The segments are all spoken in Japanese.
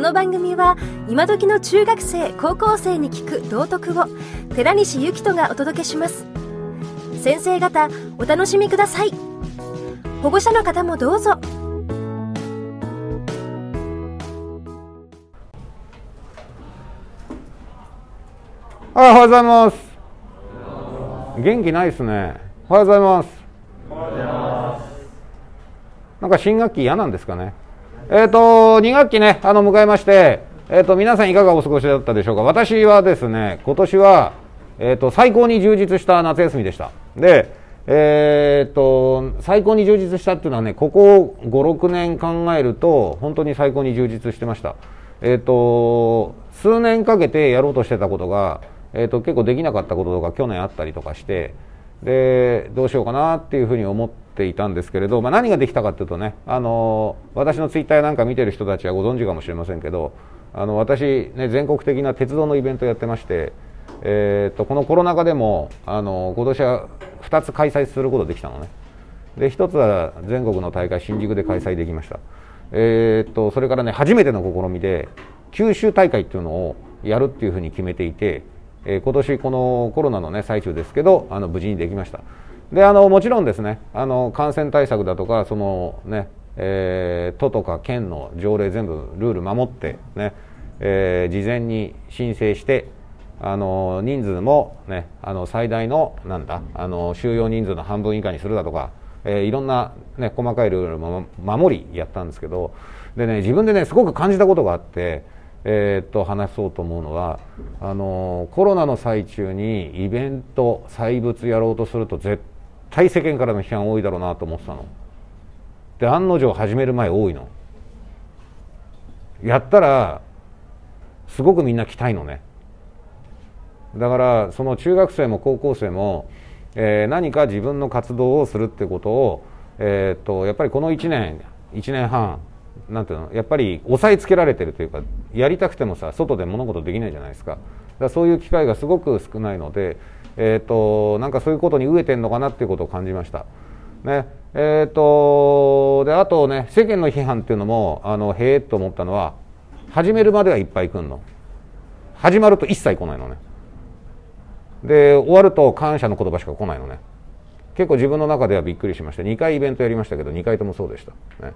の番組は今時の中学生高校生に聞く道徳を寺西幸人がお届けします。先生方お楽しみください。保護者の方もどうぞ。おはようございます。元気ないですね。おはようございます。なんか新学期嫌なんですかね。えっ、ー、と2学期ねあの迎えましてえっ、ー、と皆さんいかがお過ごしだったでしょうか。私はですね今年はえっ、ー、と最高に充実した夏休みでした。でえっと最高に充実したっていうのはねここ56年考えると本当に最高に充実してました。えっ、と数年かけてやろうとしてたことがえーと、結構できなかったこととか去年あったりとかしてでどうしようかなっていうふうに思ってていたんですけれど、まあ、何ができたかっていうとねあの私のツイッターなんか見てる人たちはご存知かもしれませんけどあの私、ね、全国的な鉄道のイベントやってまして、えーと、このコロナ禍でもあの今年は2つ開催することできたのね。で1つは全国の大会新宿で開催できました、えーとそれからね初めての試みで九州大会っていうのをやるっていうふうに決めていてえー、今年このコロナの、ね、最中ですけどあの無事にできました。であのもちろんですね。あの感染対策だとかそのね、えー、都とか県の条例全部ルール守ってね、えー、事前に申請してあの人数も、ね、あの最大のなんだあの収容人数の半分以下にするだとか、えー、いろんな、ね、細かいルールも守りやったんですけどで、ね、自分でねすごく感じたことがあってえー、と話そうと思うのはあのコロナの最中にイベント祭物やろうとすると絶対世間からの批判多いだろうなと思ってたの。で案の定始める前多いの。やったらすごくみんな来たいのね。だからその中学生も高校生も、えー、何か自分の活動をするってことを、えー、とやっぱりこの1年1年半なんていうのやっぱり押さえつけられてるというかやりたくてもさ外で物事できないじゃないですかだそういう機会がすごく少ないので、えーと、なんかそういうことに飢えてんのかなっていうことを感じました。ね。えーと、であとね世間の批判っていうのもあのへえと思ったのは始めるまではいっぱい来んの。始まると一切来ないのね。で終わると感謝の言葉しか来ないのね。結構自分の中ではびっくりしました。2回イベントやりましたけど2回ともそうでした、ね、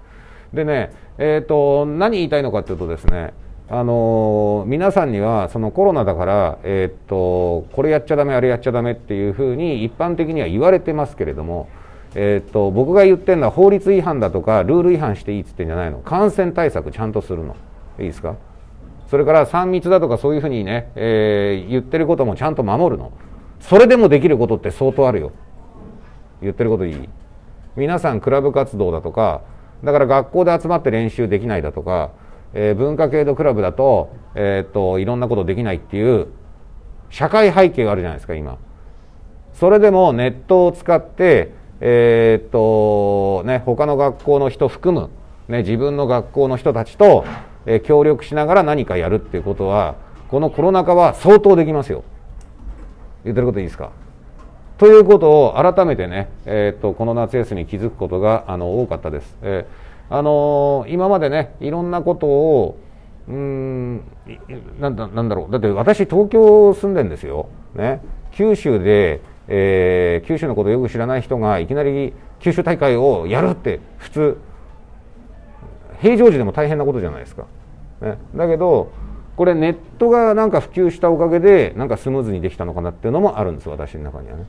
でね、えーと、何言いたいのかというとですねあの、皆さんにはそのコロナだから、えーと、これやっちゃだめあれやっちゃだめっていうふうに一般的には言われてますけれども、えーと、僕が言ってるのは法律違反だとかルール違反していいっつってんじゃないの。感染対策ちゃんとするの。いいですか？それから3密だとかそういうふうにね、えー、言ってることもちゃんと守るの。それでもできることって相当あるよ。言ってることいい。皆さんクラブ活動だとかだから学校で集まって練習できないだとか、えー、文化系のクラブだと,、えー、っといろんなことできないっていう社会背景があるじゃないですか今。それでもネットを使って、えー、っとね、他の学校の人含む、ね、自分の学校の人たちと、えー、協力しながら何かやるっていうことはこのコロナ禍は相当できますよ。言ってることいいですか？ということを改めてね、えーと、この夏休みに気づくことがあの多かったです。えー、あのー、今までねいろんなことをうんなんだなんだろう。だって私東京住んでんですよ、ね、九州で、えー、九州のことをよく知らない人がいきなり九州大会をやるって普通。平常時でも大変なことじゃないですか。ね、だけどこれネットがなんか普及したおかげでなんかスムーズにできたのかなっていうのもあるんです私の中にはね。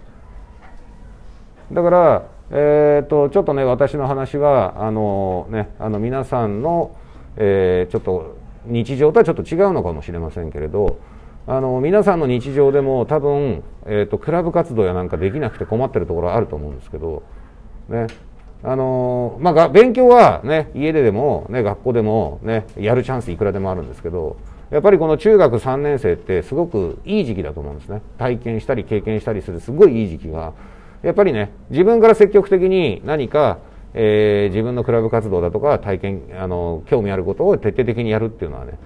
だから、えーと、ちょっとね私の話はあの、ね、あの皆さんの、えー、ちょっと日常とはちょっと違うのかもしれませんけれどあの皆さんの日常でも多分、えーと、クラブ活動やなんかできなくて困ってるところはあると思うんですけど、ねあのまあ、勉強は、ね、家ででも、ね、学校でも、ね、やるチャンスいくらでもあるんですけどやっぱりこの中学3年生ってすごくいい時期だと思うんですね。体験したり経験したりするすごいいい時期がやっぱりね自分から積極的に何か、えー、自分のクラブ活動だとか体験あの興味あることを徹底的にやるっていうのはね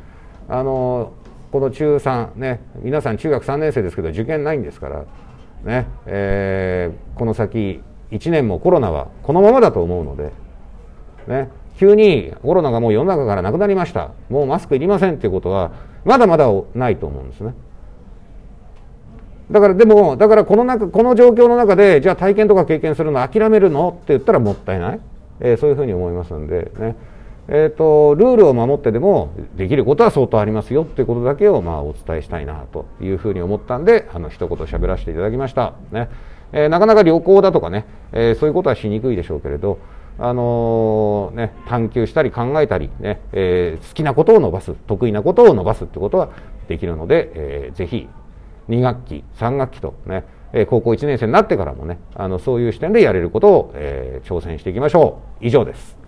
あのこの中3ね皆さん中学3年生ですけど受験ないんですからね、えー、この先1年もコロナはこのままだと思うので、ね急にコロナがもう世の中からなくなりましたもうマスクいりませんっていうことはまだまだないと思うんですね。だからでもだからこの中この状況の中でじゃあ体験とか経験するの諦めるのって言ったらもったいない、えー、そういうふうに思いますんでね、えーと、ルールを守ってでもできることは相当ありますよっていうことだけをまあお伝えしたいなというふうに思ったんであの一言喋らせていただきました、ね。えー、なかなか旅行だとかね、えそういうことはしにくいでしょうけれどあのー、ね、探求したり考えたりね、え好きなことを伸ばす得意なことを伸ばすってことはできるので、えー、ぜひ2学期3学期とね、え高校1年生になってからもねあのそういう視点でやれることを、えー、挑戦していきましょう。以上です。